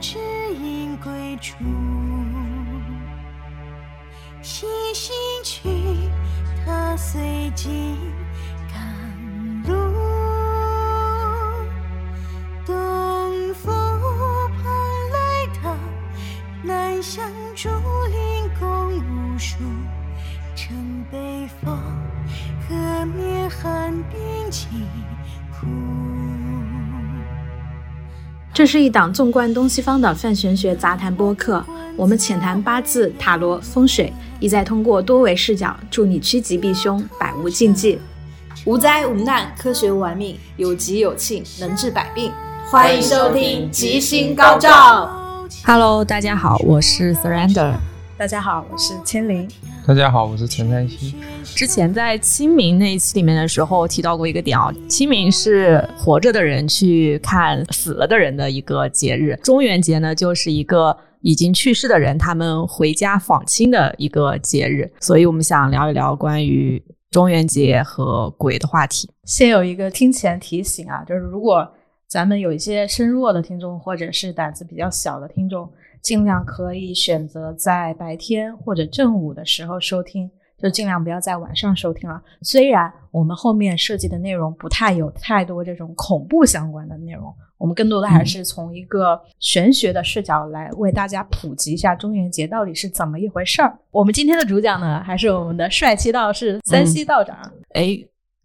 指引归处。细行去，踏随经这是一档纵观东西方的泛玄学杂谈播客，我们浅谈八字、塔罗、风水，意在通过多维视角，助你趋吉避凶，百无禁忌。无灾无难，科学玩命，有吉有庆，能治百病。欢迎收听《吉星高照》。Hello，大家好，我是 Surrender。大家好，我是千灵。大家好，我是陈山西。之前在清明那一期里面的时候提到过一个点啊，清明是活着的人去看死了的人的一个节日，中元节呢就是一个已经去世的人他们回家访亲的一个节日，所以我们想聊一聊关于中元节和鬼的话题。先有一个听前提醒啊，就是如果咱们有一些身弱的听众，或者是胆子比较小的听众，尽量可以选择在白天或者正午的时候收听，就尽量不要在晚上收听了。虽然我们后面设计的内容不太有太多这种恐怖相关的内容，我们更多的还是从一个玄学的视角来为大家普及一下中元节到底是怎么一回事儿。我们今天的主讲呢，还是我们的帅气道士三西道长。哎，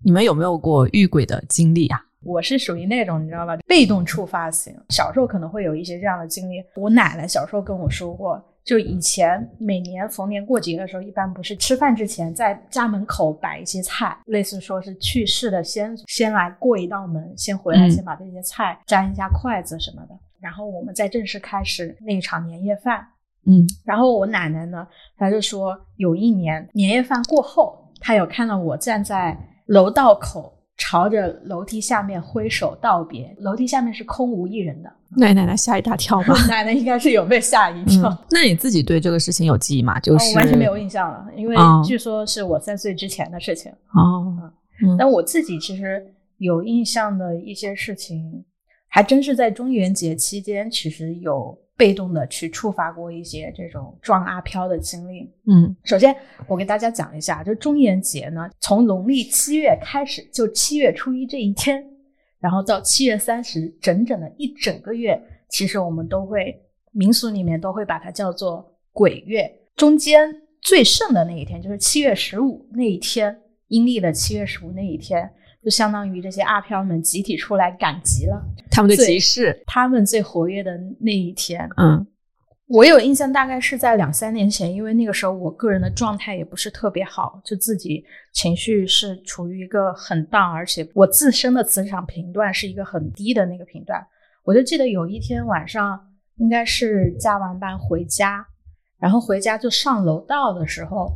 你们有没有过遇鬼的经历啊？我是属于那种你知道吧，被动触发型。小时候可能会有一些这样的经历。我奶奶小时候跟我说过，就以前每年逢年过节的时候，一般不是吃饭之前在家门口摆一些菜，类似说是去世的先祖先来过一道门，先回来嗯先把这些菜沾一下筷子什么的，然后我们再正式开始那一场年夜饭。嗯然后我奶奶呢，她就说有一年年夜饭过后，她有看到我站在楼道口，朝着楼梯下面挥手道别，楼梯下面是空无一人的。奶奶奶吓一大跳吧？奶奶应该是有被吓一跳。嗯，那你自己对这个事情有记忆吗？就哦是、我完全没有印象了，因为哦据说是我三岁之前的事情。哦，嗯但我自己其实有印象的一些事情，还真是在中元节期间，其实有被动的去触发过一些这种撞阿飘的经历。嗯首先，我给大家讲一下，就中元节呢，从农历七月开始，就七月初一这一天，然后到七月三十，整整的一整个月，其实我们都会民俗里面都会把它叫做鬼月。中间最盛的那一天就是七月十五那一天，阴历的七月十五那一天，就相当于这些阿飘们集体出来赶集了，他们的对集市，他们最活跃的那一天。嗯我有印象，大概是在两三年前，因为那个时候我个人的状态也不是特别好，就自己情绪是处于一个很 down，而且我自身的磁场频段是一个很低的那个频段。我就记得有一天晚上，应该是加完班回家，然后回家就上楼道的时候，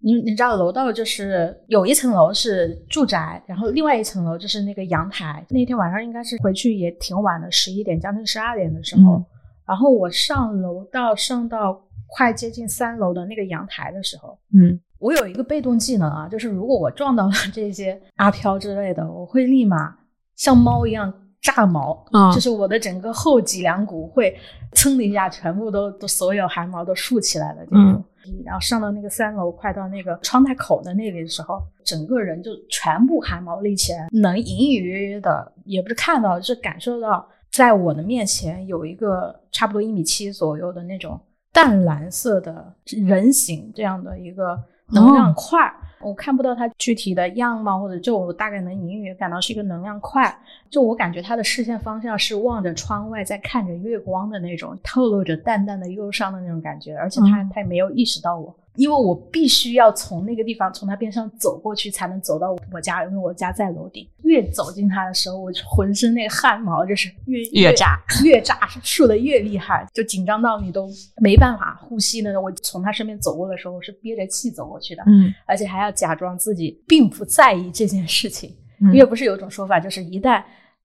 你你知道楼道就是有一层楼是住宅，然后另外一层楼就是那个阳台。那天晚上应该是回去也挺晚的，十一点将近十二点的时候。嗯然后我上楼道上到快接近三楼的那个阳台的时候，嗯我有一个被动技能啊，就是如果我撞到了这些阿飘之类的，我会立马像猫一样炸毛，啊就是我的整个后脊梁骨会噌的一下，全部都都所有汗毛都竖起来了这种。然后上到那个三楼，快到那个窗台口的那里的时候，整个人就全部汗毛立起来，能隐隐约约的，也不是看到，是感受到，在我的面前有一个差不多一米七左右的那种淡蓝色的人形这样的一个能量块儿。我看不到它具体的样貌，或者就我大概能隐隐约约感到是一个能量块。就我感觉他的视线方向是望着窗外，在看着月光的那种，透露着淡淡的忧伤的那种感觉。而且他嗯它也没有意识到我，因为我必须要从那个地方从他边上走过去，才能走到我家，因为我家在楼顶。越走近他的时候，我浑身那个汗毛就是越越炸，越炸，竖的越厉害，就紧张到你都没办法呼吸那种。我从他身边走过的时候，我是憋着气走过去的，嗯而且还要假装自己并不在意这件事情。嗯因为不是有一种说法，就是一旦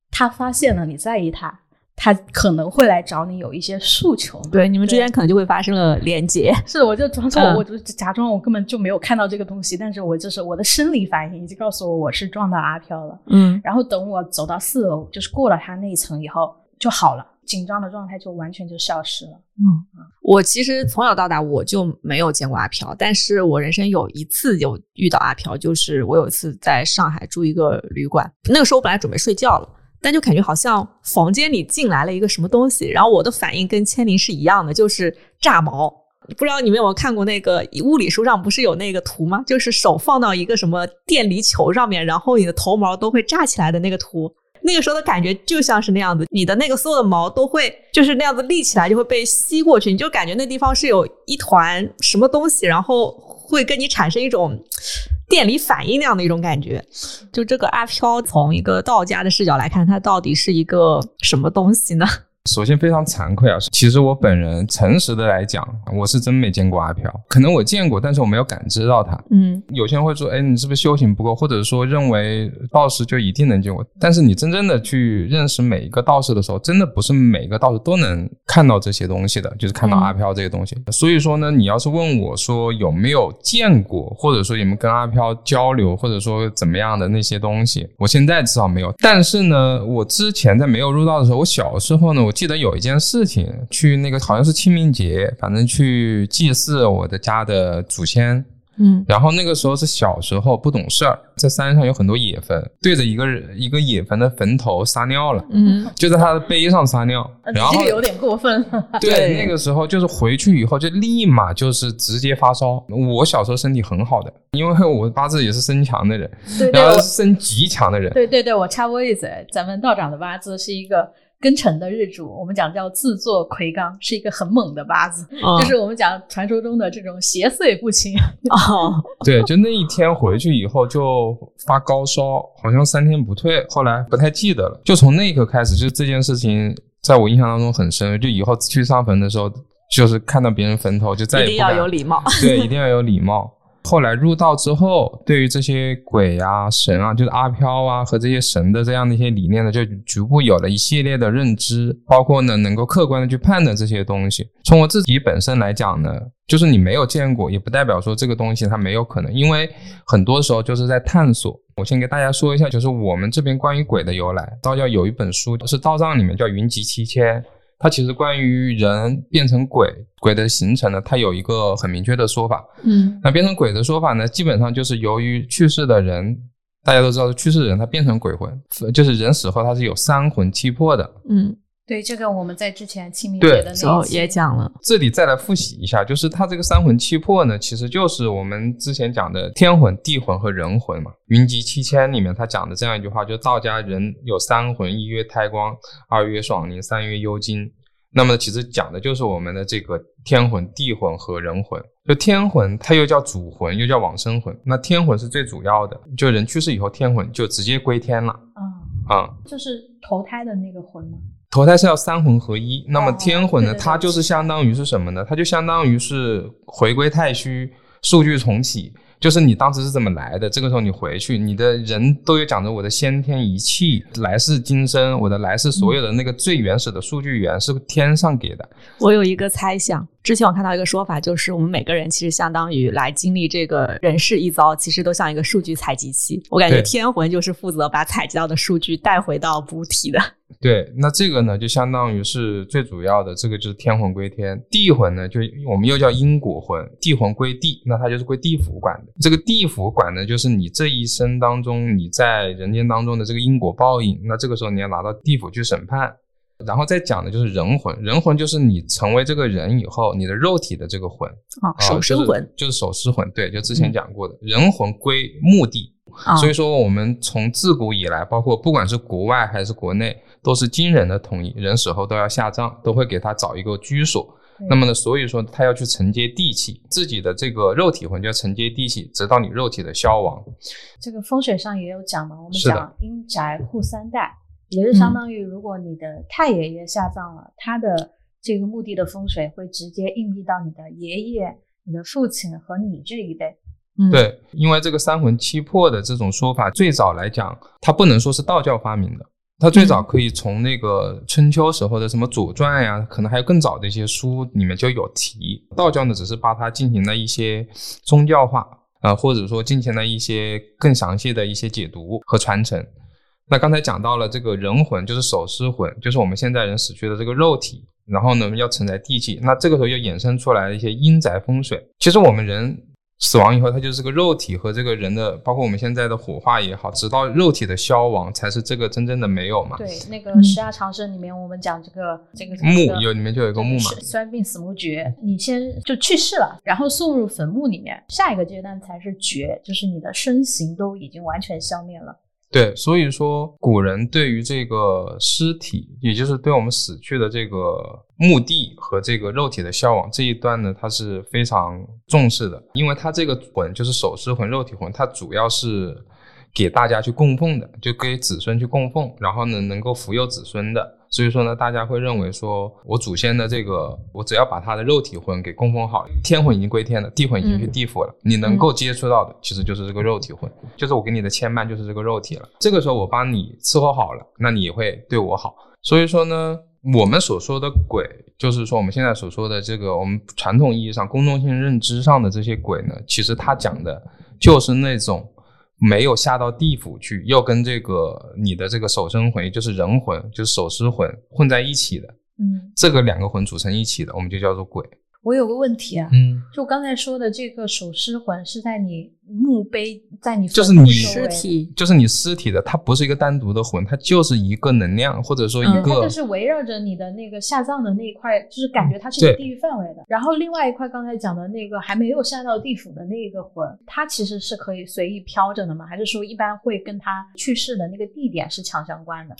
他发现了你在意他，他可能会来找你有一些诉求。对，你们之间可能就会发生了连接。是，我就装作嗯我就假装我根本就没有看到这个东西，但是我就是我的生理反应已经告诉我我是撞到阿飘了。嗯然后等我走到四楼，就是过了他那一层以后就好了。紧张的状态就完全就消失了。嗯，我其实从小到大我就没有见过阿飘，但是我人生有一次有遇到阿飘，就是我有一次在上海住一个旅馆，那个时候我本来准备睡觉了，但就感觉好像房间里进来了一个什么东西，然后我的反应跟千灵是一样的，就是炸毛。不知道你们有没有看过那个物理书上不是有那个图吗？就是手放到一个什么电离球上面，然后你的头毛都会炸起来的那个图。那个时候的感觉就像是那样子，你的那个所有的毛都会就是那样子立起来，就会被吸过去，你就感觉那地方是有一团什么东西，然后会跟你产生一种电离反应那样的一种感觉。就这个阿飘，从一个道家的视角来看，它到底是一个什么东西呢？首先非常惭愧啊，其实我本人诚实的来讲，我是真没见过阿飘。可能我见过，但是我没有感知到他。嗯，有些人会说，哎，你是不是修行不够，或者说认为道士就一定能见过？但是你真正的去认识每一个道士的时候，真的不是每个道士都能看到这些东西的，就是看到阿飘这些东西。所以说呢，你要是问我说有没有见过，或者说有没有跟阿飘交流，或者说怎么样的那些东西，我现在至少没有。但是呢，我之前在没有入道的时候，我小时候呢，我记得有一件事情，去那个好像是清明节，反正去祭祀我的家的祖先。嗯，然后那个时候是小时候不懂事儿，在山上有很多野坟，对着一个一个野坟的坟头撒尿了。嗯，就在他的背上撒尿，然后这个有点过分了。对，那个时候就是回去以后就立马就是直接发烧。我小时候身体很好的，因为我八字也是身强的人，对对，然后身极强的人。对对对，我插播一嘴，咱们道长的八字是一个。庚辰的日主，我们讲叫自作魁罡，是一个很猛的八字，就是我们讲传说中的这种邪祟不侵。哦，对，就那一天回去以后就发高烧，好像三天不退，后来不太记得了。就从那一刻开始，就这件事情在我印象当中很深。就以后去上坟的时候，就是看到别人坟头就再也一定要有礼貌。对，一定要有礼貌。后来入道之后，对于这些鬼啊、神啊，就是阿飘啊和这些神的这样的一些理念呢，就逐步有了一系列的认知，包括呢能够客观的去判断这些东西。从我自己本身来讲呢，就是你没有见过，也不代表说这个东西它没有可能，因为很多时候就是在探索。我先给大家说一下，就是我们这边关于鬼的由来，道教有一本书是道藏里面叫《云集七千》。它其实关于人变成鬼，鬼的形成呢，它有一个很明确的说法。嗯，那变成鬼的说法呢，基本上就是由于去世的人，大家都知道，去世的人他变成鬼魂，就是人死后他是有三魂七魄的。嗯。对这个，我们在之前清明节的时候也讲了。这里再来复习一下，就是它这个三魂七魄呢，其实就是我们之前讲的天魂、地魂和人魂嘛。云集七千里面他讲的这样一句话，就道家人有三魂：一曰胎光，二曰爽灵，三曰幽精。那么其实讲的就是我们的这个天魂、地魂和人魂。就天魂，它又叫主魂，又叫往生魂。那天魂是最主要的，就人去世以后，天魂就直接归天了。啊啊，就是投胎的那个魂吗？投胎是要三魂合一，那么天魂呢？它就是相当于是什么呢？它就相当于是回归太虚，数据重启。就是你当时是怎么来的？这个时候你回去，你的人都有讲着我的先天一气，来世今生，我的来世所有的那个最原始的数据源是天上给的。我有一个猜想，之前我看到一个说法，就是我们每个人其实相当于来经历这个人世一遭，其实都像一个数据采集器。我感觉天魂就是负责把采集到的数据带回到母体的。对，那这个呢，就相当于是最主要的，这个就是天魂归天，地魂呢，就我们又叫因果魂，地魂归地，那它就是归地府管的。这个地府管的就是你这一生当中你在人间当中的这个因果报应，那这个时候你要拿到地府去审判。然后再讲的就是人魂，人魂就是你成为这个人以后，你的肉体的这个魂啊，守尸魂就是守尸魂，对，就之前讲过的，人魂归墓地。所以说，我们从自古以来，包括不管是国外还是国内，都是金人的统一，人死后都要下葬，都会给他找一个居所。那么呢，所以说他要去承接地气，自己的这个肉体魂就要承接地气，直到你肉体的消亡。这个风水上也有讲嘛，我们讲阴宅护三代，也是相当于如果你的太爷爷下葬了，他的这个墓地的风水会直接印记到你的爷爷、你的父亲和你这一辈。对，因为这个三魂七魄的这种说法，最早来讲，它不能说是道教发明的，它最早可以从那个春秋时候的什么《左传》呀，可能还有更早的一些书里面就有提。道教呢，只是把它进行了一些宗教化啊，或者说进行了一些更详细的一些解读和传承。那刚才讲到了这个人魂，就是守尸魂，就是我们现在人死去的这个肉体，然后呢要承载地气。那这个时候又衍生出来一些阴宅风水。其实我们人。死亡以后，它就是个肉体和这个人的，包括我们现在的火化也好，直到肉体的消亡，才是这个真正的没有嘛。对，那个《十二长生》里面，我们讲这个这个墓有里面就有一个墓嘛，衰病死墓绝，你先就去世了，然后送入坟墓里面，下一个阶段才是绝，就是你的身形都已经完全消灭了。对，所以说古人对于这个尸体，也就是对我们死去的这个墓地和这个肉体的消亡这一段呢，他是非常重视的，因为他这个魂就是手尸魂、肉体魂，它主要是给大家去供奉的，就给子孙去供奉，然后呢能够福佑子孙的。所以说呢，大家会认为说，我祖先的这个，我只要把他的肉体魂给供奉好，天魂已经归天了，地魂已经去地府了。你能够接触到的，其实就是这个肉体魂，就是我给你的牵绊，就是这个肉体了。这个时候我帮你伺候好了，那你也会对我好。所以说呢，我们所说的鬼，就是说我们现在所说的这个，我们传统意义上公众性认知上的这些鬼呢，其实他讲的就是那种。没有下到地府去，又跟这个你的这个守身魂，就是人魂，就是守尸魂混在一起的，嗯，这个两个魂组成一起的，我们就叫做鬼。我有个问题啊，嗯，就刚才说的这个守尸魂是在你墓碑，在你就是你尸体，就是你尸体的，它不是一个单独的魂，它就是一个能量，或者说一个，它就是围绕着你的那个下葬的那一块，就是感觉它是一个地域范围的。然后另外一块刚才讲的那个还没有下到地府的那个魂，它其实是可以随意飘着的吗？还是说一般会跟它去世的那个地点是强相关的？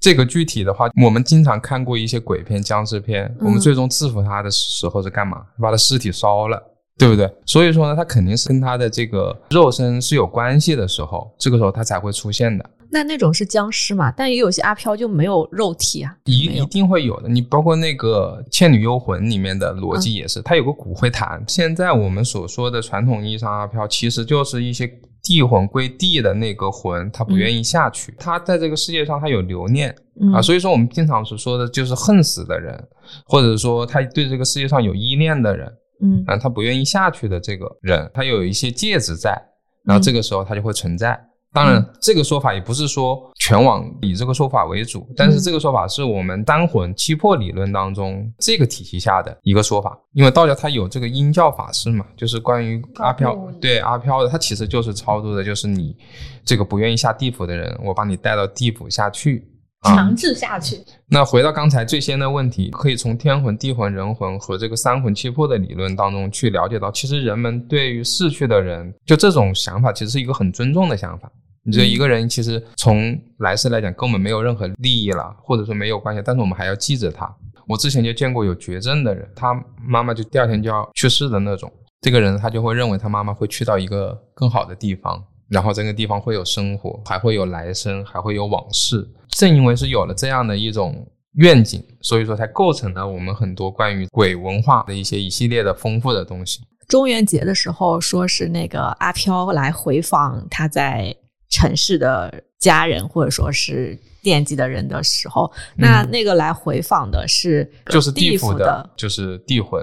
这个具体的话，我们经常看过一些鬼片、僵尸片。我们最终制服他的时候是干嘛？把他尸体烧了，对不对？所以说呢，他肯定是跟他的这个肉身是有关系的时候，这个时候他才会出现的。那那种是僵尸嘛？但也有些阿飘就没有肉体啊，一一定会有的。你包括那个《倩女幽魂》里面的逻辑也是，它有个骨灰坛。现在我们所说的传统意义上阿飘，其实就是一些。地魂归地的那个魂，他不愿意下去。他在这个世界上，他有留念。啊，所以说我们经常所说的就是恨死的人，或者说他对这个世界上有依恋的人，嗯。啊，他不愿意下去的这个人，他有一些戒指在，然后这个时候他就会存在。当然，这个说法也不是说全网以这个说法为主，但是这个说法是我们单魂七魄理论当中这个体系下的一个说法。因为道教它有这个阴教法师嘛，就是关于阿飘，对阿飘的，它其实就是操作的，就是你这个不愿意下地府的人，我把你带到地府下去，强制下去。那回到刚才最先的问题，可以从天魂、地魂、人魂和这个三魂七魄的理论当中去了解到，其实人们对于逝去的人，就这种想法，其实是一个很尊重的想法。你这一个人其实从来世来讲根本没有任何利益了，或者说没有关系，但是我们还要记着他。我之前就见过有绝症的人，他妈妈就第二天就要去世的那种，这个人他就会认为他妈妈会去到一个更好的地方，然后这个地方会有生活，还会有来生，还会有往事。正因为是有了这样的一种愿景，所以说才构成了我们很多关于鬼文化的一些一系列的丰富的东西。中元节的时候，说是那个阿飘来回访他在。城市的家人或者说是惦记的人的时候，那那个来回访的是就是地府的，就是地魂。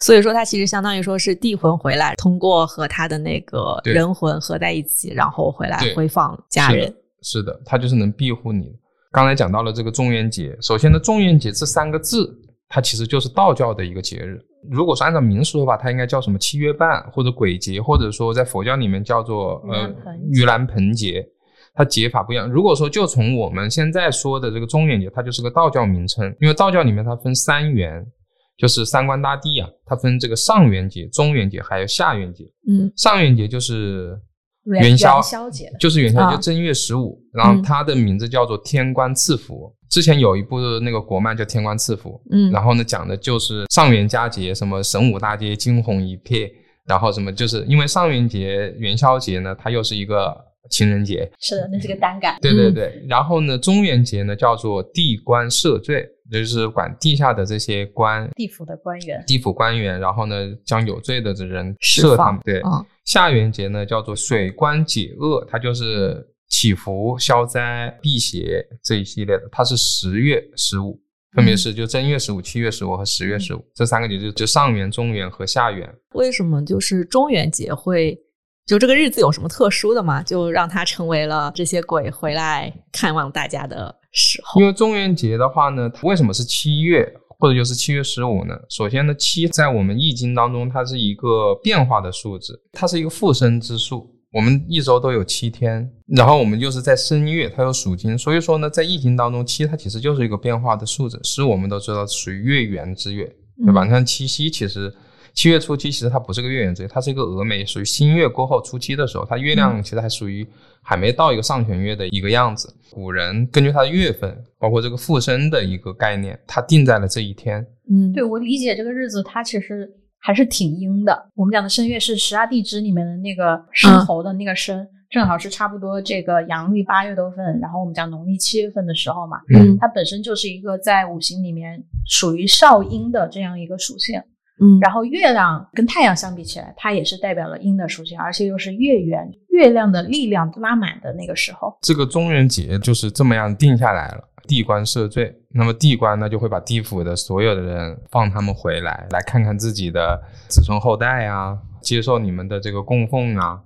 所以说，他其实相当于说是地魂回来，通过和他的那个人魂合在一起，然后回来回访家人。是的，他就是能庇护你。刚才讲到了这个中元节，首先呢，中元节这三个字，它其实就是道教的一个节日。如果是按照民俗的话，它应该叫什么七月半或者鬼节，或者说在佛教里面叫做呃盂兰盆节，它节法不一样。如果说就从我们现在说的这个中元节，它就是个道教名称，因为道教里面它分三元，就是三官大帝啊，它分这个上元节、中元节还有下元节。嗯，上元节就是元宵节，就是元宵，节正月十五，然后它的名字叫做天官赐福。之前有一部那个国漫叫《天官赐福》，嗯，然后呢讲的就是上元佳节，什么神武大街惊鸿一瞥，然后什么就是因为上元节元宵节呢，它又是一个情人节，是的，那是个单干，对对对。然后呢，中元节呢叫做地官赦罪，就是管地下的这些官，地府的官员，地府官员，然后呢将有罪的这人赦他们。对，下元节呢叫做水官解厄，它就是。祈福、消灾、辟邪这一系列的，它是十月十五，分别是就正月十五、七月十五和十月十五这三个节，就就上元、中元和下元。为什么就是中元节会就这个日子有什么特殊的吗？就让它成为了这些鬼回来看望大家的时候。因为中元节的话呢，它为什么是七月或者就是七月十五呢？首先呢，七在我们易经当中，它是一个变化的数字，它是一个复生之数。我们一周都有七天，然后我们就是在申月，它有属金，所以说呢，在易经当中，七它其实就是一个变化的数字，是我们都知道属于月圆之月，对吧？你看七夕其实。七月初七其实它不是个月圆之夜，它是一个峨眉，属于新月过后初七的时候，它月亮其实还属于还没到一个上弦月的一个样子。古人根据它的月份，包括这个附身的一个概念，它定在了这一天。嗯，对我理解这个日子，它其实还是挺阴的。我们讲的申月是十二地支里面的那个申猴的那个申，正好是差不多这个阳历八月多份，然后我们讲农历七月份的时候嘛，嗯，它本身就是一个在五行里面属于少阴的这样一个属性。嗯，然后月亮跟太阳相比起来，它也是代表了阴的属性，而且又是月圆，月亮的力量拉满的那个时候。这个中元节就是这么样定下来了，地官赦罪，那么地官呢就会把地府的所有的人放他们回来，来看看自己的子孙后代啊，接受你们的这个供奉啊，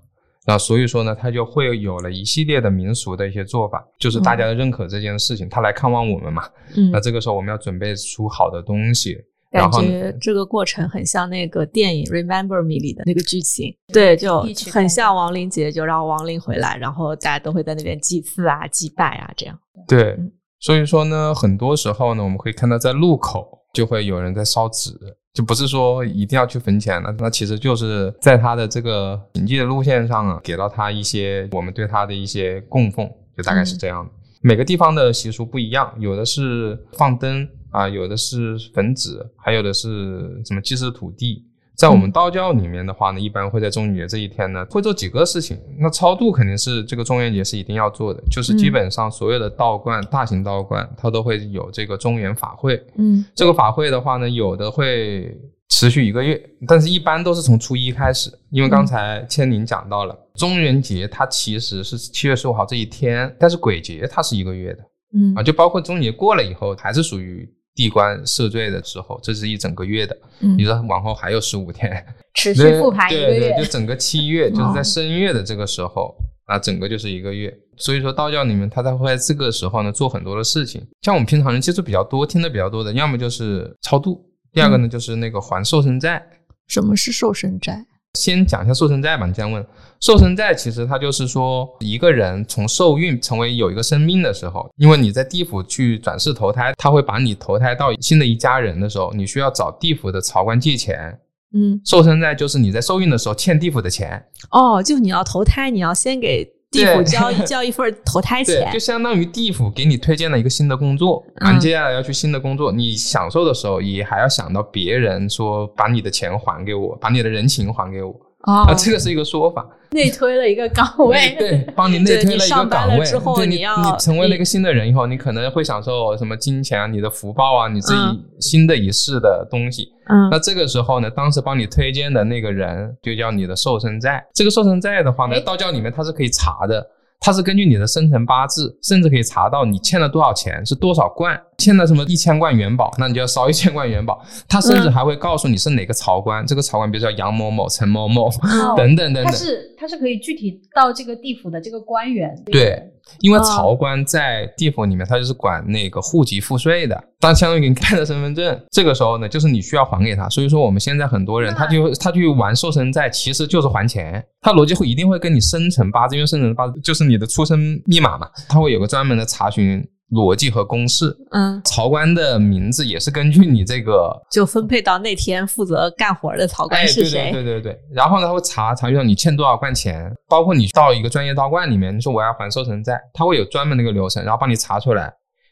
那所以说呢，他就会有了一系列的民俗的一些做法，就是大家的认可这件事情，他来看望我们嘛，嗯，那这个时候我们要准备出好的东西。感觉这个过程很像那个电影《Remember Me》里的那个剧情，对，就很像亡灵节，就让亡灵回来，然后大家都会在那边祭祀啊、祭拜啊，这样。对，所以说呢，很多时候呢，我们可以看到在路口就会有人在烧纸，就不是说一定要去坟前了，那其实就是在他的这个行迹的路线上啊，给到他一些我们对他的一些供奉，就大概是这样的。每个地方的习俗不一样，有的是放灯。啊，有的是焚纸，还有的是什么祭祀土地。在我们道教里面的话呢，一般会在中元节这一天呢，会做几个事情。那超度肯定是这个中元节是一定要做的，就是基本上所有的道观、大型道观，它都会有这个中元法会。嗯，这个法会的话呢，有的会持续一个月，但是一般都是从初一开始。因为刚才千宁讲到了，中元节它其实是七月十五号这一天，但是鬼节它是一个月的。嗯啊，就包括中元节过了以后，还是属于。地关赦罪的时候，这是一整个月的，你说往后还有十五天，持续复盘一个月，对就整个七月，就是在申月的这个时候，啊，整个就是一个月。所以说道教里面，他才会在这个时候呢做很多的事情。像我们平常人接触比较多、听的比较多的，要么就是超度，第二个呢就是那个还寿身债。什么是寿身债？先讲一下寿身债吧。你这样问，寿身债其实它就是说，一个人从受孕成为有一个生命的时候，因为你在地府去转世投胎，他会把你投胎到新的一家人的时候，你需要找地府的曹官借钱。嗯，寿身债就是你在受孕的时候欠地府的钱。哦，就你要投胎，你要先给。地府交 交一份投胎钱，就相当于地府给你推荐了一个新的工作，你接下来要去新的工作，你享受的时候也还要想到别人说把你的钱还给我，把你的人情还给我。啊，这个是一个说法，内推了一个岗位，对，帮你 内推了一个岗位。之后，你要你成为了一个新的人以后，你可能会享受什么金钱啊，你的福报啊，你自己新的一世的东西。嗯，那这个时候呢，当时帮你推荐的那个人就叫你的寿身债。这个寿身债的话呢，道教里面它是可以查的。它是根据你的生辰八字，甚至可以查到你欠了多少钱，是多少贯，欠了什么一千贯元宝，那你就要烧一千 贯元宝。它甚至还会告诉你是哪个朝官，这个朝官比如说杨某某、陈某某等等等等。它是它是可以具体到这个地府的这个官员。对，因为曹官在地府里面，他就是管那个户籍赋税的，当相当于给你办了身份证，这个时候呢，就是你需要还给他。所以说我们现在很多人，他就他去玩寿生债，其实就是还钱。他逻辑会一定会跟你生辰八字，因为生辰八字就是你的出生密码嘛，他会有个专门的查询逻辑和公式。嗯，曹官的名字也是根据你这个 就分配到那天负责干活的曹官是谁？对对对对。然后呢他会查查到你欠多少贯钱，包括你到一个专业道观里面，你说我要还收成债，他会有专门的一个流程，然后帮你查出来，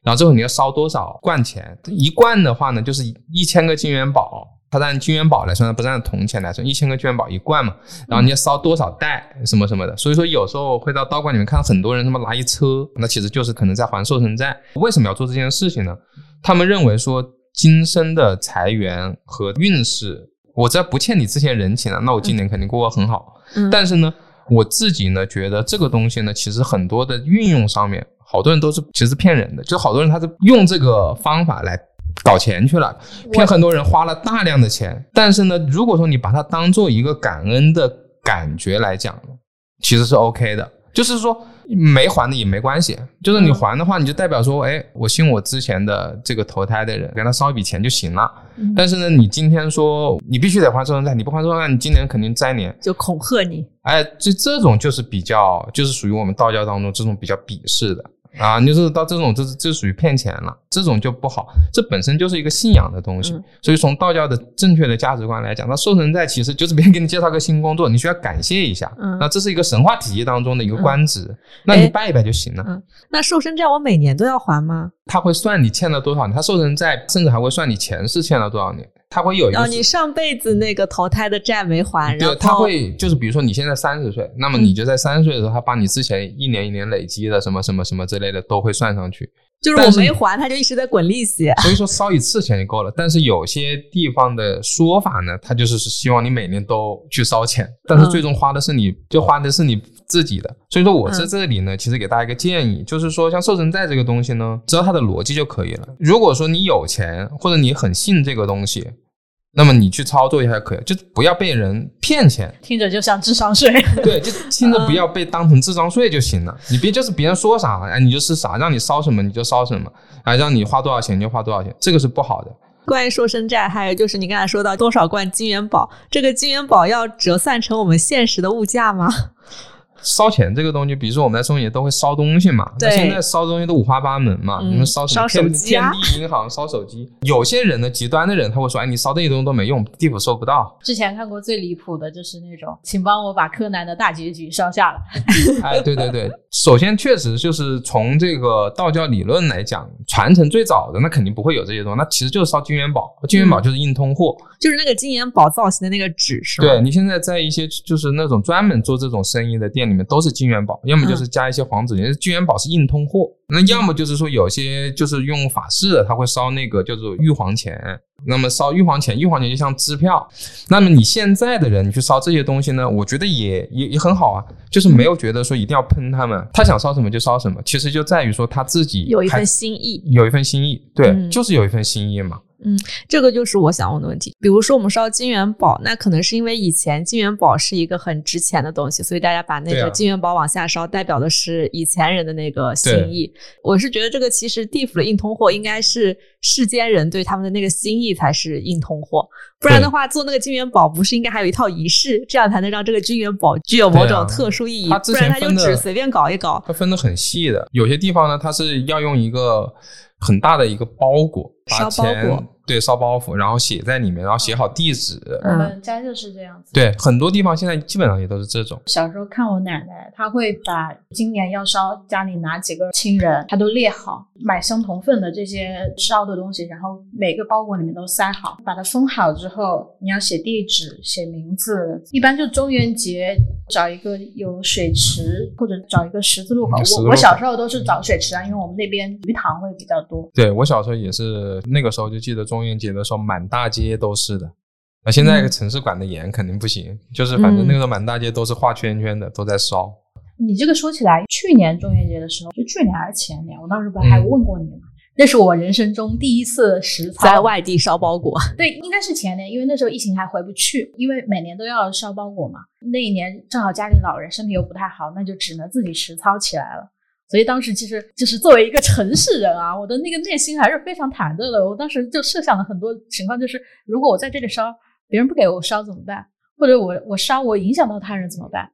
然后最后你要烧多少罐钱？一罐的话呢，就是一千个金元宝。它按金元宝来算，不是按铜钱来算。一千个金元宝一罐嘛，然后你要烧多少袋什么什么的。所以说有时候会到道观里面看到很多人他妈拿一车，那其实就是可能在还寿辰债。为什么要做这件事情呢？他们认为说今生的财源和运势，我只要不欠你这些人情了，那我今年肯定过得很好。但是呢，我自己呢觉得这个东西呢，其实很多的运用上面，好多人都是其实骗人的，就好多人他是用这个方法来。搞钱去了，骗很多人花了大量的钱。但是呢，如果说你把它当做一个感恩的感觉来讲，其实是 OK 的。就是说没还的也没关系，就是你还的话，你就代表说，哎，我信我之前的这个投胎的人，给他烧一笔钱就行了。但是呢，你今天说你必须得还寿生债，你不还寿生债，你今年肯定灾年，就恐吓你。哎，这这种就是比较，就是属于我们道教当中这种比较鄙视的。啊，你就是到这种，这是这属于骗钱了，这种就不好。这本身就是一个信仰的东西，所以从道教的正确的价值观来讲，那寿神在其实就是别人给你介绍个新工作，你需要感谢一下。嗯，那这是一个神话体系当中的一个官职，那你拜一拜就行了。嗯，那寿身债我每年都要还吗？他会算你欠了多少年，他寿身债甚至还会算你前世欠了多少年。他会有一个，你上辈子那个投胎的债没还，对，他会就是比如说你现在三十岁，那么你就在三十岁的时候，他把你之前一年一年累积的什么什么什么之类的都会算上去。就是我没还，他就一直在滚利息。所以说烧一次钱就够了。但是有些地方的说法呢，他就是希望你每年都去烧钱，但是最终花的是你就花的是你自己的。所以说我在这里呢，其实给大家一个建议，就是说像寿身债这个东西呢，知道它的逻辑就可以了。如果说你有钱或者你很信这个东西。那么你去操作一下可以，就不要被人骗钱。听着就像智商税。对，就听着不要被当成智商税就行了。你别就是别人说啥，哎，你就是啥，让你烧什么你就烧什么，哎，让你花多少钱就花多少钱，这个是不好的。关于瘦身债，还有就是你刚才说到多少罐金元宝，这个金元宝要折算成我们现实的物价吗？烧钱这个东西，比如说我们在中元节都会烧东西嘛，那现在烧东西都五花八门嘛，你们烧什么？天天地银行烧手机。有些人的，极端的人他会说，哎，你烧这些东西都没用，地府收不到。之前看过最离谱的就是那种，请帮我把柯南的大结局烧下来。哎，对对对，首先确实就是从这个道教理论来讲，传承最早的那肯定不会有这些东西，那其实就是烧金元宝，金元宝就是硬通货，就是那个金元宝造型的那个纸是吧？对你现在在一些就是那种专门做这种生意的店里面都是金元宝，要么就是加一些黄纸，金元宝是硬通货。那要么就是说有些就是用法式的，他会烧那个叫做玉皇钱。那么烧玉皇钱，玉皇钱就像支票。那么你现在的人，你去烧这些东西呢？我觉得也也也很好啊，就是没有觉得说一定要喷他们，他想烧什么就烧什么。其实就在于说他自己有一份心意，有一份心意，对，就是有一份心意嘛。嗯，这个就是我想问的问题。比如说，我们烧金元宝，那可能是因为以前金元宝是一个很值钱的东西，所以大家把那个金元宝往下烧，代表的是以前人的那个心意。我是觉得这个其实地府的硬通货应该是世间人对他们的那个心意才是硬通货，不然的话做那个金元宝不是应该还有一套仪式，这样才能让这个金元宝具有某种特殊意义？不然他就只随便搞一搞。它分的很细的，有些地方呢，它是要用一个很大的一个包裹，烧包裹。对，烧包袱，然后写在里面，然后写好地址。我们家就是这样子。对，很多地方现在基本上也都是这种。小时候看我奶奶，她会把今年要烧家里哪几个亲人，她都列好，买相同份的这些烧的东西，然后每个包裹里面都塞好，把它封好之后，你要写地址、写名字。一般就中元节找一个有水池，或者找一个十字路口。我我小时候都是找水池啊，因为我们那边鱼塘会比较多。对我小时候也是，那个时候就记得中。元节的时候，满大街都是的。那现在城市管的严，肯定不行。就是反正那个时候满大街都是画圈圈的，都在烧。你这个说起来，去年中元节的时候，就去年还是前年，我当时不还问过你吗？那是我人生中第一次实操在外地烧包裹。对，应该是前年，因为那时候疫情还回不去，因为每年都要烧包裹嘛。那一年正好家里老人身体又不太好，那就只能自己实操起来了。所以当时其实就是作为一个城市人啊，我的那个内心还是非常忐忑的。我当时就设想了很多情况，就是如果我在这里烧，别人不给我烧怎么办？或者我我烧我影响到他人怎么办？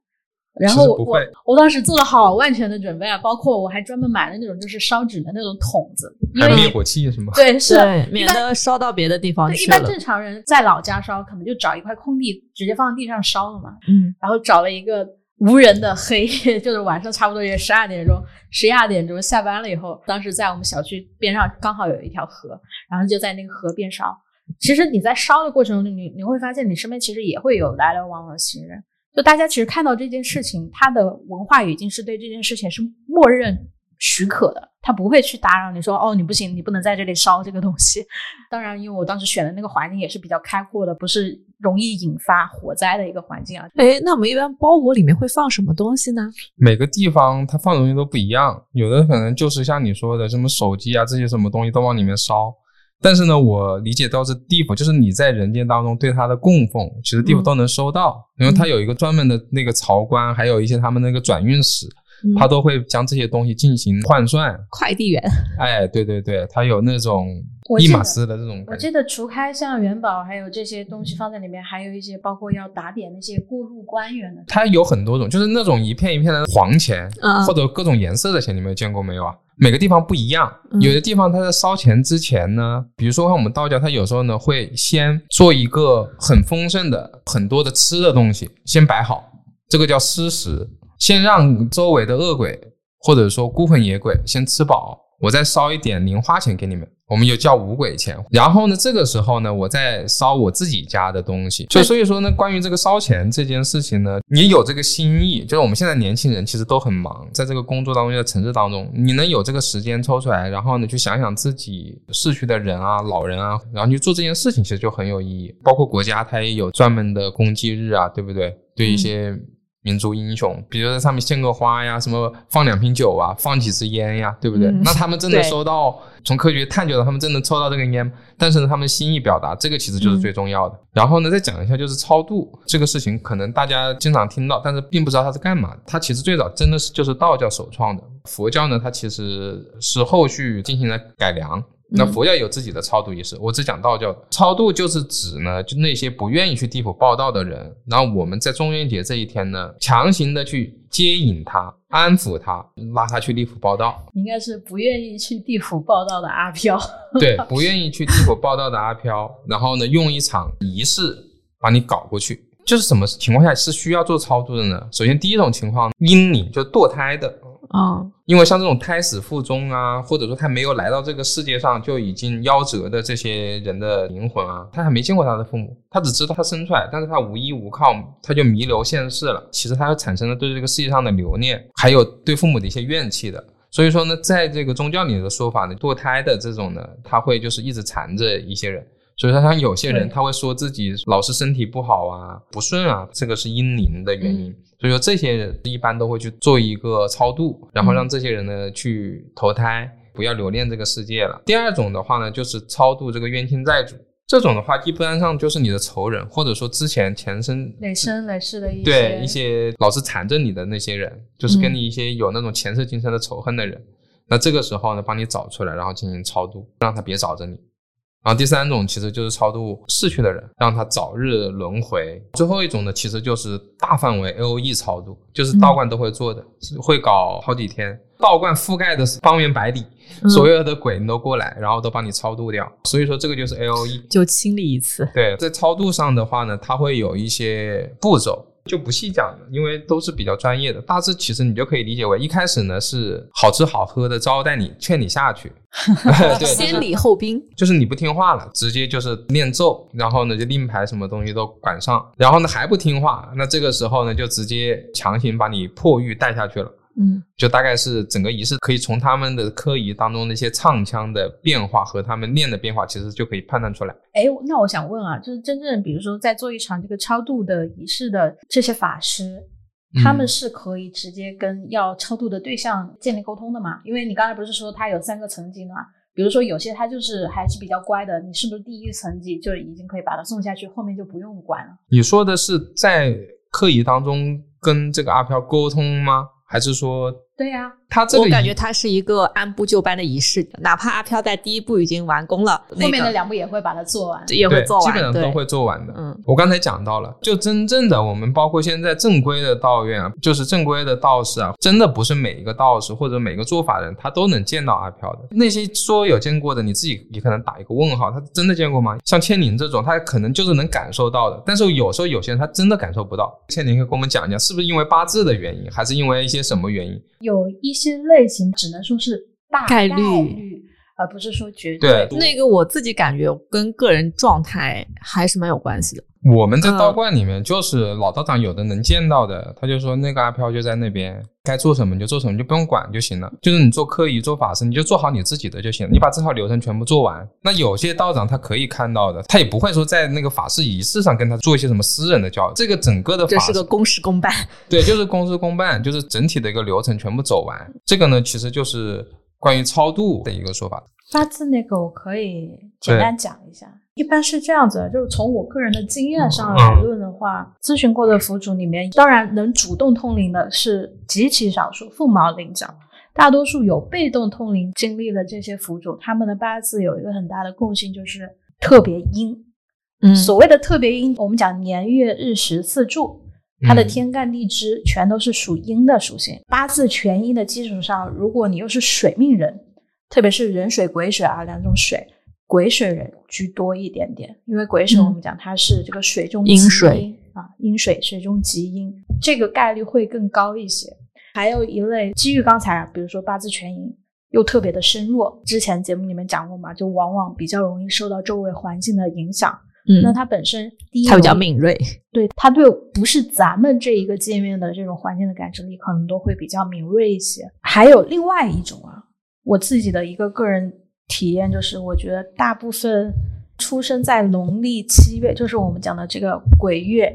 然后我我我当时做了好万全的准备啊，包括我还专门买了那种就是烧纸的那种桶子，因为灭火器是吗？对，是免得烧到别的地方去一般正常人在老家烧，可能就找一块空地直接放在地上烧了嘛。嗯，然后找了一个。无人的黑夜，就是晚上差不多也十二点钟，十一二点钟下班了以后，当时在我们小区边上刚好有一条河，然后就在那个河边烧。其实你在烧的过程中，你你会发现你身边其实也会有来来往往的行人，就大家其实看到这件事情，它的文化已经是对这件事情是默认。许可的，他不会去打扰你说哦，你不行，你不能在这里烧这个东西。当然，因为我当时选的那个环境也是比较开阔的，不是容易引发火灾的一个环境啊。哎，那我们一般包裹里面会放什么东西呢？每个地方它放的东西都不一样，有的可能就是像你说的什么手机啊这些什么东西都往里面烧。但是呢，我理解到是地府，就是你在人间当中对他的供奉，其实地府都能收到，因为它有一个专门的那个曹官，还有一些他们那个转运使。他都会将这些东西进行换算，快递员。哎，对对对，他有那种一码丝的这种。我记得除开像元宝，还有这些东西放在里面，还有一些包括要打点那些过路官员的。它有很多种，就是那种一片一片的黄钱，或者各种颜色的钱，你们见过没有啊？每个地方不一样，有的地方它在烧钱之前呢，比如说像我们道教，它有时候呢会先做一个很丰盛的很多的吃的东西，先摆好，这个叫施食。先让周围的恶鬼或者说孤魂野鬼先吃饱，我再烧一点零花钱给你们，我们就叫五鬼钱。然后呢，这个时候呢，我再烧我自己家的东西。就所以说呢，关于这个烧钱这件事情呢，你有这个心意，就是我们现在年轻人其实都很忙，在这个工作当中，在城市当中，你能有这个时间抽出来，然后呢，去想想自己逝去的人啊、老人啊，然后去做这件事情，其实就很有意义。包括国家它也有专门的公祭日啊，对不对？对一些。民族英雄，比如在上面献个花呀，什么放两瓶酒啊，放几支烟呀，对不对？那他们真的收到，从科学探究到他们真的抽到这个烟，但是呢，他们心意表达，这个其实就是最重要的。然后呢，再讲一下就是超度这个事情，可能大家经常听到，但是并不知道它是干嘛的。它其实最早真的是就是道教首创的，佛教呢，它其实是后续进行了改良。那佛教有自己的超度仪式，我只讲道教。超度就是指呢，就那些不愿意去地府报道的人，然后我们在中元节这一天呢，强行的去接引他、安抚他，拉他去地府报道。应该是不愿意去地府报道的阿飘。对，不愿意去地府报道的阿飘，然后呢，用一场仪式把你搞过去。就是什么情况下是需要做超度的呢？首先第一种情况，阴灵就堕胎的。啊，因为像这种胎死腹中啊，或者说他没有来到这个世界上就已经夭折的这些人的灵魂啊，他还没见过他的父母，他只知道他生出来，但是他无依无靠，他就弥留现世了。其实他产生了对这个世界上的留念，还有对父母的一些怨气的。所以说呢，在这个宗教里的说法呢，堕胎的这种呢，他会就是一直缠着一些人。所以说，像有些人他会说自己老是身体不好啊、不顺啊，这个是阴灵的原因。所以说，这些人一般都会去做一个超度，然后让这些人呢去投胎，不要留恋这个世界了。第二种的话呢，就是超度这个冤亲债主。这种的话，一般上就是你的仇人，或者说之前前生累生累世的一些对一些老是缠着你的那些人，就是跟你一些有那种前世今生的仇恨的人。那这个时候呢，帮你找出来，然后进行超度，让他别找着你。然后第三种其实就是超度逝去的人，让他早日轮回。最后一种呢，其实就是大范围 A O E 超度，就是道观都会做的，会搞好几天，道观覆盖的是方圆百里，所有的鬼都过来，然后都帮你超度掉。所以说这个就是 A O E，就清理一次。对，在超度上的话呢，它会有一些步骤。就不细讲了，因为都是比较专业的。大致其实你就可以理解为，一开始呢是好吃好喝的招待你，劝你下去，对，先礼后兵，就是你不听话了，直接就是念咒，然后呢就令牌什么东西都管上，然后呢还不听话，那这个时候呢就直接强行把你破狱带下去了。嗯，就大概是整个仪式可以从他们的科仪当中那些唱腔的变化和他们念的变化，其实就可以判断出来。哎，那我想问啊，就是真正比如说在做一场这个超度的仪式的这些法师，他们是可以直接跟要超度的对象建立沟通的吗？因为你刚才不是说他有三个层级吗？比如说有些他就是还是比较乖的，你是不是第一层级就已经可以把他送下去，后面就不用管了？你说的是在科仪当中跟这个阿飘沟通吗？还是说，对呀，他这个我感觉他是一个按部就班的仪式，哪怕阿飘在第一步已经完工了，后面的两步也会把它做完，也会做完，基本上都会做完的。嗯，我刚才讲到了，就真正的我们包括现在正规的道院啊，就是正规的道士啊，真的不是每一个道士或者每个做法人他都能见到阿飘的。那些说有见过的，你自己也可能打一个问号，他真的见过吗？像千宁这种，他可能就是能感受到的，但是有时候有些人他真的感受不到。千宁可以跟我们讲一讲，是不是因为八字的原因，还是因为一些什么原因？有一些类型只能说是大概率，而不是说绝对。那个我自己感觉跟个人状态还是蛮有关系的。我们在道观里面，就是老道长有的能见到的，他就说那个阿飘就在那边，该做什么你就做什么，就不用管就行了。就是你做科仪、做法事，你就做好你自己的就行了，你把这套流程全部做完。那有些道长他可以看到的，他也不会说在那个法事仪式上跟他做一些什么私人的交流。这个整个的这是个公事公办，对，就是公事公办，就是整体的一个流程全部走完。这个呢，其实就是关于超度的一个说法。八字那个我可以简单讲一下。一般是这样子，就是从我个人的经验上来论的话，咨询过的福主里面，当然能主动通灵的是极其少数，凤毛麟角。大多数有被动通灵经历的这些福主，他们的八字有一个很大的共性，就是特别阴。嗯，所谓的特别阴，我们讲年月日时四柱，它的天干地支全都是属阴的属性。八字全阴的基础上，如果你又是水命人，特别是壬水、癸水啊两种水。癸水人居多一点点，因为癸水我们讲它是这个水中阴水啊，阴水水中极阴，这个概率会更高一些。还有一类基于刚才，比如说八字全阴又特别的身弱，之前节目里面讲过嘛，就往往比较容易受到周围环境的影响。嗯，那它本身第一，它比较敏锐，对它对不是咱们这一个界面的这种环境的感知力，可能都会比较敏锐一些。还有另外一种啊，我自己的一个个人。体验就是，我觉得大部分出生在农历七月，就是我们讲的这个鬼月，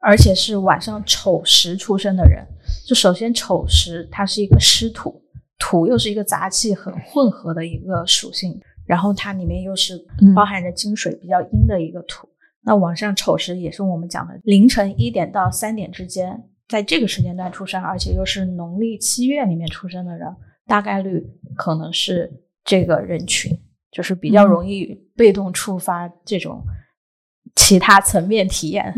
而且是晚上丑时出生的人，就首先丑时它是一个湿土，土又是一个杂气很混合的一个属性，然后它里面又是包含着金水比较阴的一个土。那晚上丑时也是我们讲的凌晨一点到三点之间，在这个时间段出生，而且又是农历七月里面出生的人，大概率可能是。这个人群就是比较容易被动触发这种其他层面体验，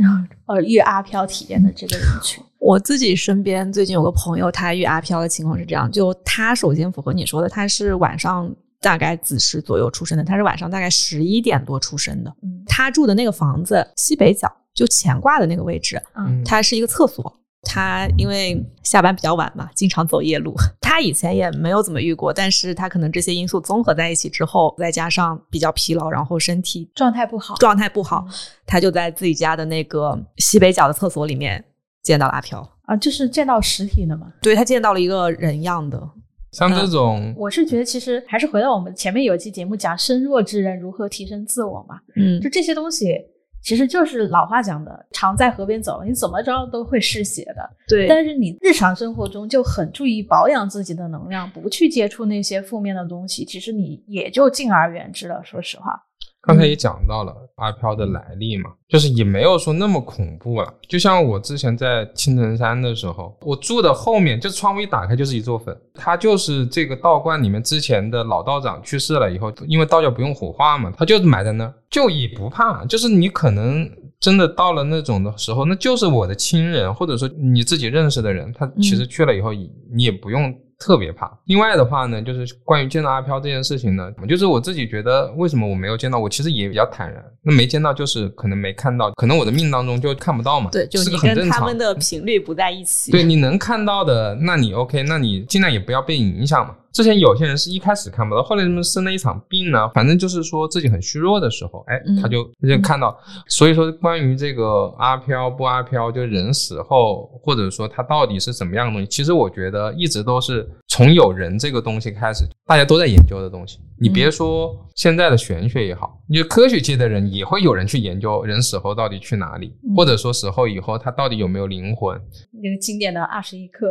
呃，遇阿飘体验的这个人群。我自己身边最近有个朋友，他遇阿飘的情况是这样：就他首先符合你说的，他是晚上大概子时左右出生的，他是晚上大概十一点多出生的。嗯，他住的那个房子西北角，就乾卦的那个位置，嗯，它是一个厕所。他因为下班比较晚嘛，经常走夜路。他以前也没有怎么遇过，但是他可能这些因素综合在一起之后，再加上比较疲劳，然后身体状态不好，状态不好，他就在自己家的那个西北角的厕所里面见到阿飘。啊，就是见到实体的嘛？对他见到了一个人样的，像这种，我是觉得其实还是回到我们前面有一期节目讲身弱之人如何提升自我嘛，嗯，就这些东西。其实就是老话讲的，常在河边走，你怎么着都会湿鞋的。对，但是你日常生活中就很注意保养自己的能量，不去接触那些负面的东西，其实你也就敬而远之了。说实话。刚才也讲到了阿飘的来历嘛，就是也没有说那么恐怖了。就像我之前在青城山的时候，我住的后面，就窗户一打开就是一座坟，它就是这个道观里面之前的老道长去世了以后，因为道教不用火化嘛，他就是埋在那儿，就也不怕。就是你可能真的到了那种的时候，那就是我的亲人，或者说你自己认识的人，他其实去了以后，你也不用。特别怕。另外的话呢，就是关于见到阿飘这件事情呢，就是我自己觉得，为什么我没有见到？我其实也比较坦然。那没见到，就是可能没看到，可能我的命当中就看不到嘛。对，就是你跟他们的频率不在一起。对，你能看到的，那你 OK，那你尽量也不要被影响嘛。之前有些人是一开始看不到，后来他们生了一场病呢，反正就是说自己很虚弱的时候，哎，他就他就看到。所以说，关于这个阿飘不阿飘，就人死后，或者说他到底是怎么样的东西，其实我觉得一直都是从有人这个东西开始，大家都在研究的东西。你别说现在的玄学也好，你科学界的人也会有人去研究人死后到底去哪里，或者说死后以后他到底有没有灵魂。那个经典的二十一课。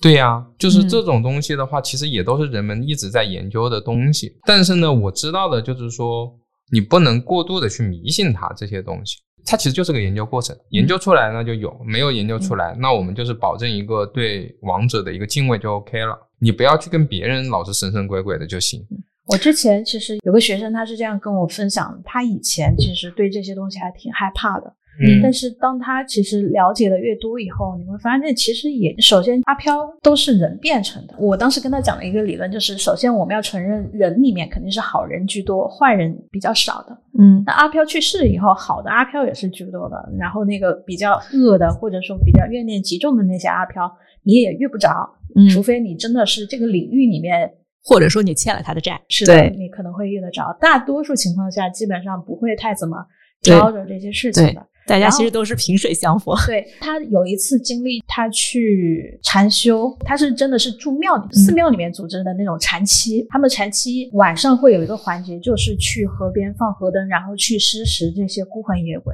对呀，就是这种东西的话，其实也都是人们一直在研究的东西。但是呢，我知道的就是说，你不能过度的去迷信它这些东西。它其实就是个研究过程，研究出来呢就有，没有研究出来，那我们就是保证一个对王者的一个敬畏就 OK 了。你不要去跟别人老是神神鬼鬼的就行。我之前其实有个学生，他是这样跟我分享，他以前其实对这些东西还挺害怕的。嗯，但是当他其实了解的越多以后，你会发现其实也首先阿飘都是人变成的。我当时跟他讲了一个理论就是，首先我们要承认人里面肯定是好人居多，坏人比较少的。嗯，那阿飘去世以后，好的阿飘也是居多的，然后那个比较恶的或者说比较怨念极重的那些阿飘，你也遇不着。嗯，除非你真的是这个领域里面，或者说你欠了他的债，是的，你可能会遇得着。大多数情况下，基本上不会太怎么招着这些事情的。大家其实都是萍水相逢。对他有一次经历，他去禅修，他是真的是住庙里、寺庙里面组织的那种禅期。他们禅期晚上会有一个环节，就是去河边放河灯，然后去施食这些孤魂野鬼。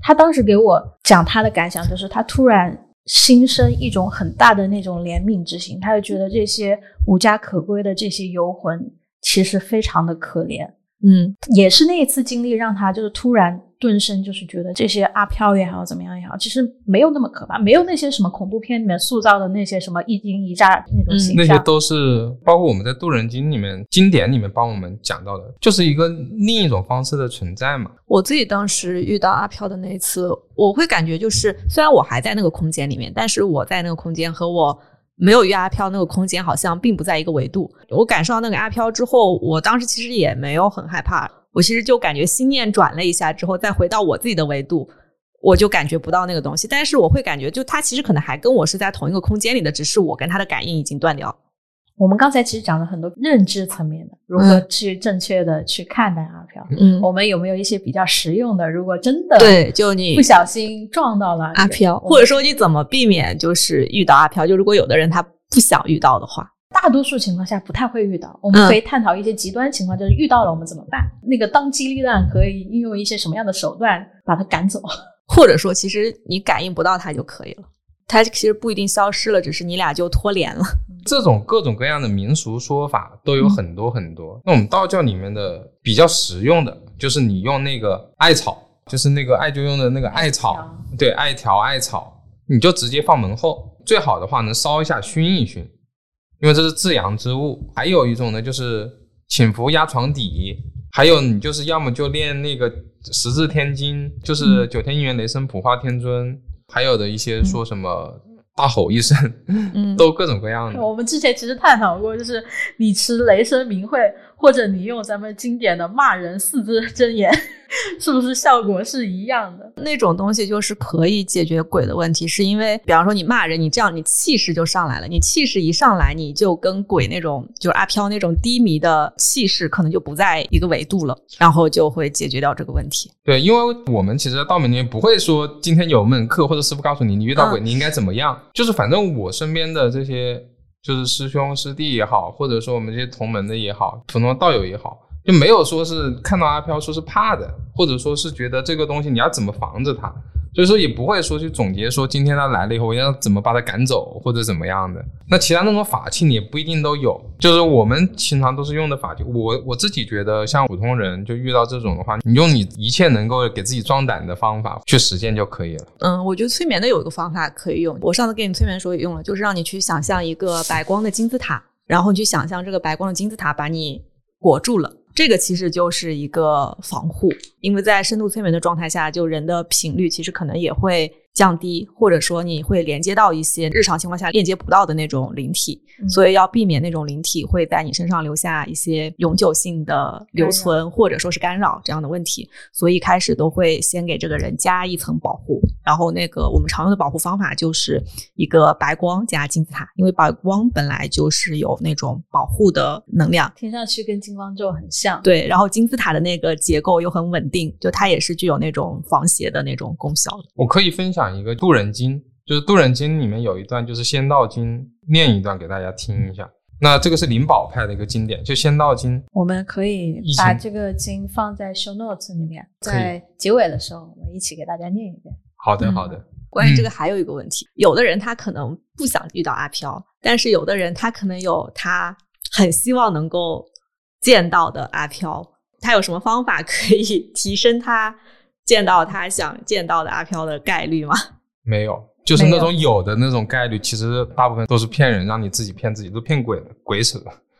他当时给我讲他的感想，就是他突然心生一种很大的那种怜悯之心，他就觉得这些无家可归的这些游魂其实非常的可怜。嗯，也是那一次经历让他就是突然顿生，就是觉得这些阿飘也好，怎么样也好，其实没有那么可怕，没有那些什么恐怖片里面塑造的那些什么一惊一乍那种形象那。些都是包括我们在《渡人经》里面经典里面帮我们讲到的，就是一个另一种方式的存在嘛。我自己当时遇到阿飘的那一次，我会感觉就是，虽然我还在那个空间里面，但是我在那个空间和我没有遇阿飘那个空间好像并不在一个维度。我感受到那个阿飘之后，我当时其实也没有很害怕，我其实就感觉心念转了一下之后，再回到我自己的维度。我就感觉不到那个东西，但是我会感觉，就他其实可能还跟我是在同一个空间里的，只是我跟他的感应已经断掉。我们刚才其实讲了很多认知层面的，如何去正确的去看待阿飘。嗯我们有没有一些比较实用的？如果真的对，就你不小心撞到了阿飘，或者说你怎么避免就是遇到阿飘？就如果有的人他不想遇到的话，大多数情况下不太会遇到。我们可以探讨一些极端情况，就是遇到了我们怎么办？那个当机立断可以运用一些什么样的手段把他赶走？或者说其实你感应不到他就可以了，他其实不一定消失了，只是你俩就脱联了。这种各种各样的民俗说法都有很多很多。那我们道教里面的比较实用的，就是你用那个艾草，就是那个艾灸用的那个艾草，对，艾条、艾草，你就直接放门后，最好的话能烧一下熏一熏，因为这是至阳之物。还有一种呢，就是请符压床底，还有你就是要么就练那个十字天经，就是九天应元雷声普化天尊，还有的一些说什么。大吼一声，嗯都各种各样的。我们之前其实探讨过，就是你持雷声明会，或者你用咱们经典的骂人四字真言，是不是效果是一样的？那种东西就是可以解决鬼的问题，是因为比方说你骂人，你这样你气势就上来了，你气势一上来，你就跟鬼那种就是阿飘那种低迷的气势可能就不在一个维度了，然后就会解决掉这个问题。对，因为我们其实在道门里面不会说今天有门课或者师傅告诉你你遇到鬼嗯你应该怎么样，就是反正我身边的这些就是师兄师弟也好，或者说我们这些同门的也好，普通道友也好，就没有说是看到阿飘说是怕的，或者说是觉得这个东西你要怎么防着它，所以说也不会说去总结说今天他来了以后我要怎么把他赶走或者怎么样的。那其他那种法器你也不一定都有，就是我们平常都是用的法器。我我自己觉得像普通人就遇到这种的话，你用你一切能够给自己壮胆的方法去实践就可以了。嗯，我觉得催眠的有一个方法可以用，我上次给你催眠的时候也用了，就是让你去想象一个白光的金字塔，然后你去想象这个白光的金字塔把你裹住了。这个其实就是一个防护，因为在深度催眠的状态下，就人的频率其实可能也会降低，或者说你会连接到一些日常情况下链接不到的那种灵体，嗯所以要避免那种灵体会在你身上留下一些永久性的留存或者说是干扰这样的问题。所以一开始都会先给这个人加一层保护，然后那个我们常用的保护方法就是一个白光加金字塔，因为白光本来就是有那种保护的能量。听上去跟金光咒很像。对，然后金字塔的那个结构又很稳定，就它也是具有那种防邪的那种功效的。我可以分享一个渡人经，就是渡人经里面有一段就是仙道经，念一段给大家听一下。那这个是灵宝派的一个经典，就仙道经。我们可以把这个经放在 show notes 里面，在结尾的时候，我们一起给大家念一遍。好的，嗯好的。关于这个还有一个问题，有的人他可能不想遇到阿飘，但是有的人他可能有他很希望能够见到的阿飘，他有什么方法可以提升他见到他想见到的阿飘的概率吗？没有，就是那种有的那种概率，其实大部分都是骗人，让你自己骗自己，都骗鬼的，鬼扯。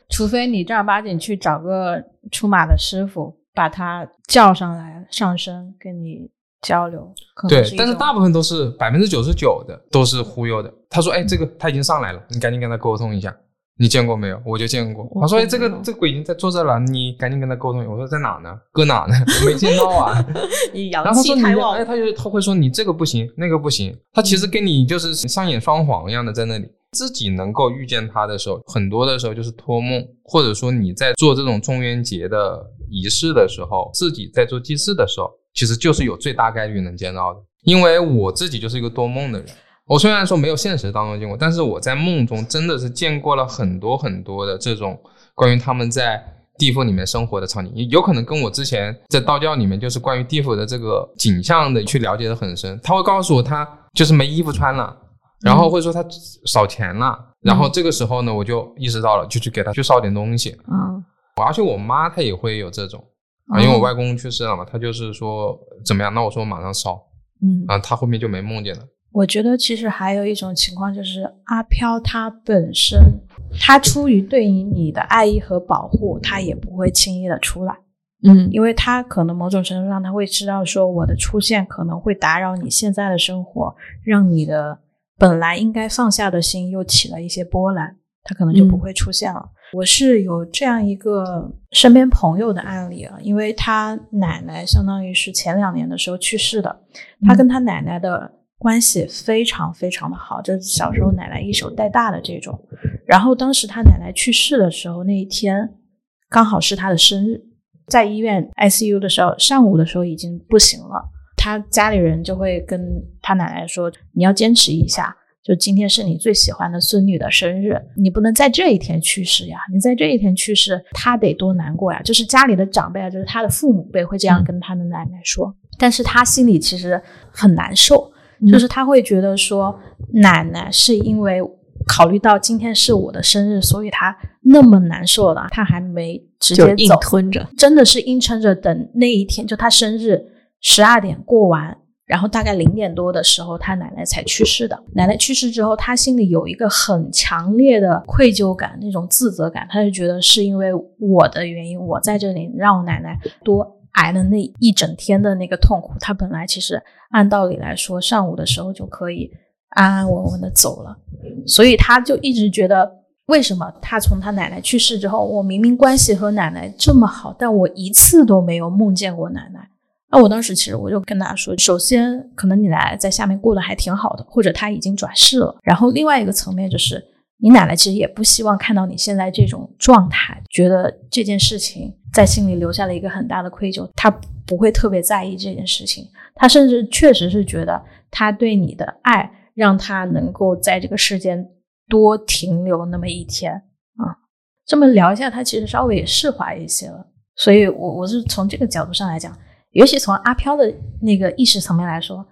除非你正儿八经去找个出马的师傅，把他叫上来上身跟你交流。对但是大部分都是百分之九十九的都是忽悠的。他说：“哎，这个他已经上来了，你赶紧跟他沟通一下。你见过没有？我就见过。他说：哎，这个这个鬼已经在坐这了，你赶紧跟他沟通。我说在哪呢？搁哪呢？我没见到啊。你阳然后他说你哎，他就他会说你这个不行，那个不行。他其实跟你就是上演双簧一样的在那里。自己能够遇见他的时候，很多的时候就是托梦，或者说你在做这种中元节的仪式的时候，自己在做祭祀的时候，其实就是有最大概率能见到的。因为我自己就是一个多梦的人，我虽然说没有现实当中见过，但是我在梦中真的是见过了很多很多的这种关于他们在地府里面生活的场景，也有可能跟我之前在道教里面就是关于地府的这个景象的去了解的很深。他会告诉我他就是没衣服穿了，然后会说他少钱了，然后这个时候呢，我就意识到了，就去给他去烧点东西。嗯而且我妈她也会有这种啊，因为我外公去世了嘛，她就是说怎么样，那我说我马上烧，嗯，啊，她后面就没梦见了。我觉得其实还有一种情况就是阿飘他本身，他出于对于你的爱意和保护，他也不会轻易的出来。嗯，因为他可能某种程度上他会知道说我的出现可能会打扰你现在的生活，让你的本来应该放下的心又起了一些波澜，他可能就不会出现了。我是有这样一个身边朋友的案例啊，因为他奶奶相当于是前两年的时候去世的，他跟他奶奶的关系非常非常的好，就是小时候奶奶一手带大的这种。然后当时他奶奶去世的时候，那一天刚好是他的生日。在医院 ICU 的时候，上午的时候已经不行了。他家里人就会跟他奶奶说：“你要坚持一下，就今天是你最喜欢的孙女的生日，你不能在这一天去世呀！你在这一天去世，他得多难过呀！”就是家里的长辈啊，就是他的父母辈会这样跟他的奶奶说。但是他心里其实很难受，就是他会觉得说，奶奶是因为。考虑到今天是我的生日，所以他那么难受了，他还没直接硬吞着，真的是硬撑着等那一天，就他生日十二点过完，然后大概零点多的时候，他奶奶才去世的。奶奶去世之后，他心里有一个很强烈的愧疚感，那种自责感，他就觉得是因为我的原因，我在这里让我奶奶多挨了那一整天的那个痛苦。他本来其实按道理来说，上午的时候就可以。安安稳稳的走了，所以他就一直觉得，为什么他从他奶奶去世之后，我明明关系和奶奶这么好，但我一次都没有梦见过奶奶。那我当时其实我就跟他说，首先可能你奶奶在下面过得还挺好的，或者他已经转世了。然后另外一个层面就是，你奶奶其实也不希望看到你现在这种状态，觉得这件事情在心里留下了一个很大的愧疚，她不会特别在意这件事情，她甚至确实是觉得他对你的爱。让他能够在这个世间多停留那么一天啊，这么聊一下，他其实稍微也释怀一些了。所以，我我是从这个角度上来讲，尤其从阿飘的那个意识层面来说，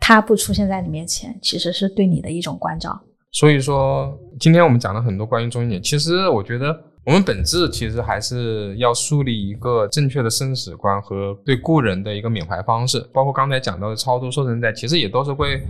他不出现在你面前，其实是对你的一种关照。所以说，今天我们讲了很多关于中年，其实我觉得我们本质其实还是要树立一个正确的生死观和对故人的一个缅怀方式，包括刚才讲到的超度、受人在，其实也都是会。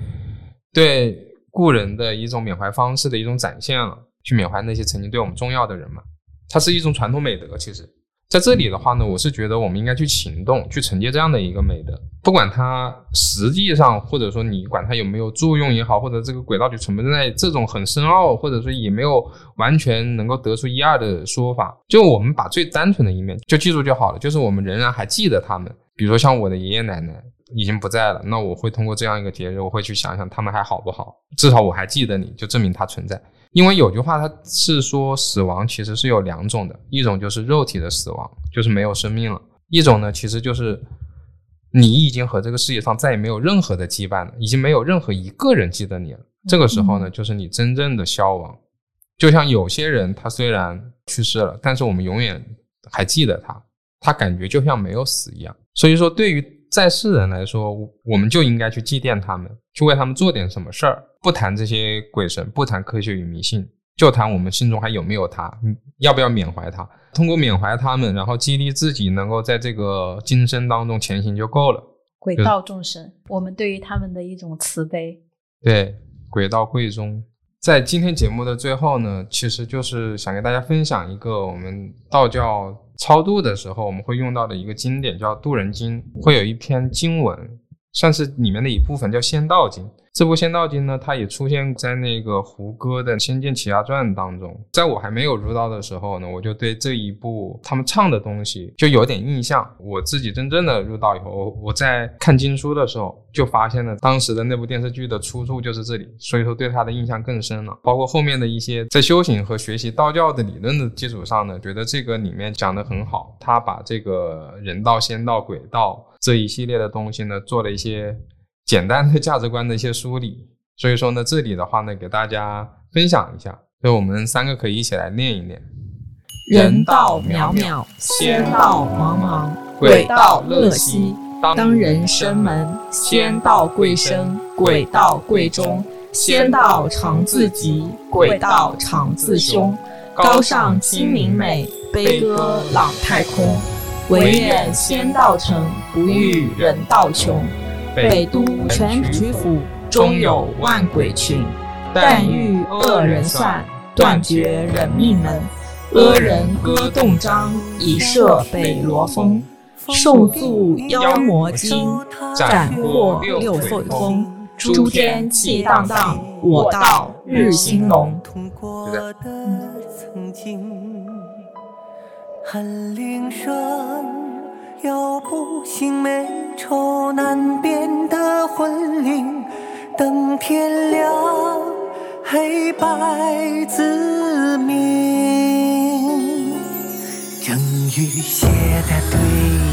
对故人的一种缅怀方式的一种展现了，去缅怀那些曾经对我们重要的人嘛，它是一种传统美德。其实，在这里的话呢，我是觉得我们应该去行动，去承接这样的一个美德，不管它实际上或者说你管它有没有作用也好，或者这个轨道就存不存在这种很深奥，或者说也没有完全能够得出一二的说法，就我们把最单纯的一面就记住就好了，就是我们仍然还记得他们，比如说像我的爷爷奶奶。已经不在了，那我会通过这样一个节日，我会去想想他们还好不好，至少我还记得你，就证明它存在。因为有句话，它是说死亡其实是有两种的，一种就是肉体的死亡，就是没有生命了；一种呢，其实就是你已经和这个世界上再也没有任何的羁绊了，已经没有任何一个人记得你了。这个时候呢，就是你真正的消亡。就像有些人，他虽然去世了，但是我们永远还记得他，他感觉就像没有死一样。所以说，对于在世人来说，我们就应该去祭奠他们，去为他们做点什么事儿。不谈这些鬼神，不谈科学与迷信，就谈我们心中还有没有他，要不要缅怀他。通过缅怀他们，然后激励自己能够在这个今生当中前行就够了。鬼道众生，我们对于他们的一种慈悲。对，鬼道贵中。在今天节目的最后呢，其实就是想给大家分享一个我们道教超度的时候我们会用到的一个经典，叫《渡人经》，会有一篇经文，算是里面的一部分，叫《仙道经》。这部《仙道经》呢，它也出现在那个胡歌的《仙剑奇侠传》当中。在我还没有入道的时候呢，我就对这一部他们唱的东西就有点印象。我自己真正的入道以后，我在看经书的时候就发现了当时的那部电视剧的出处就是这里，所以说对他的印象更深了。包括后面的一些在修行和学习道教的理论的基础上呢，觉得这个里面讲的很好。他把这个人道、仙道、鬼道这一系列的东西呢，做了一些。简单的价值观的一些梳理，所以说呢，这里的话呢，给大家分享一下，就我们三个可以一起来练一练：人道渺渺，仙道茫茫，鬼道乐兮。当人生门，仙道贵生，鬼道贵中。仙道常自极，鬼道常自凶。高尚清明美。悲歌朗太空。唯愿仙道成，不遇人道穷。北都全曲府，终有万鬼群。但欲恶人算，断绝人命门。阿人歌动章，以摄北罗峰。受诉妖魔精，斩获六凤峰。诸天气荡荡，我道日兴隆。恨又不醒美丑难辨的魂灵。等天亮，黑白自明。正与邪的对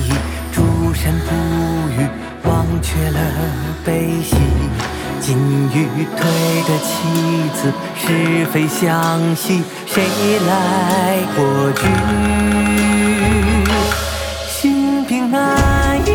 弈，诸神不语，忘却了悲喜。金玉对的棋子，是非相惜，谁来破局？心平难。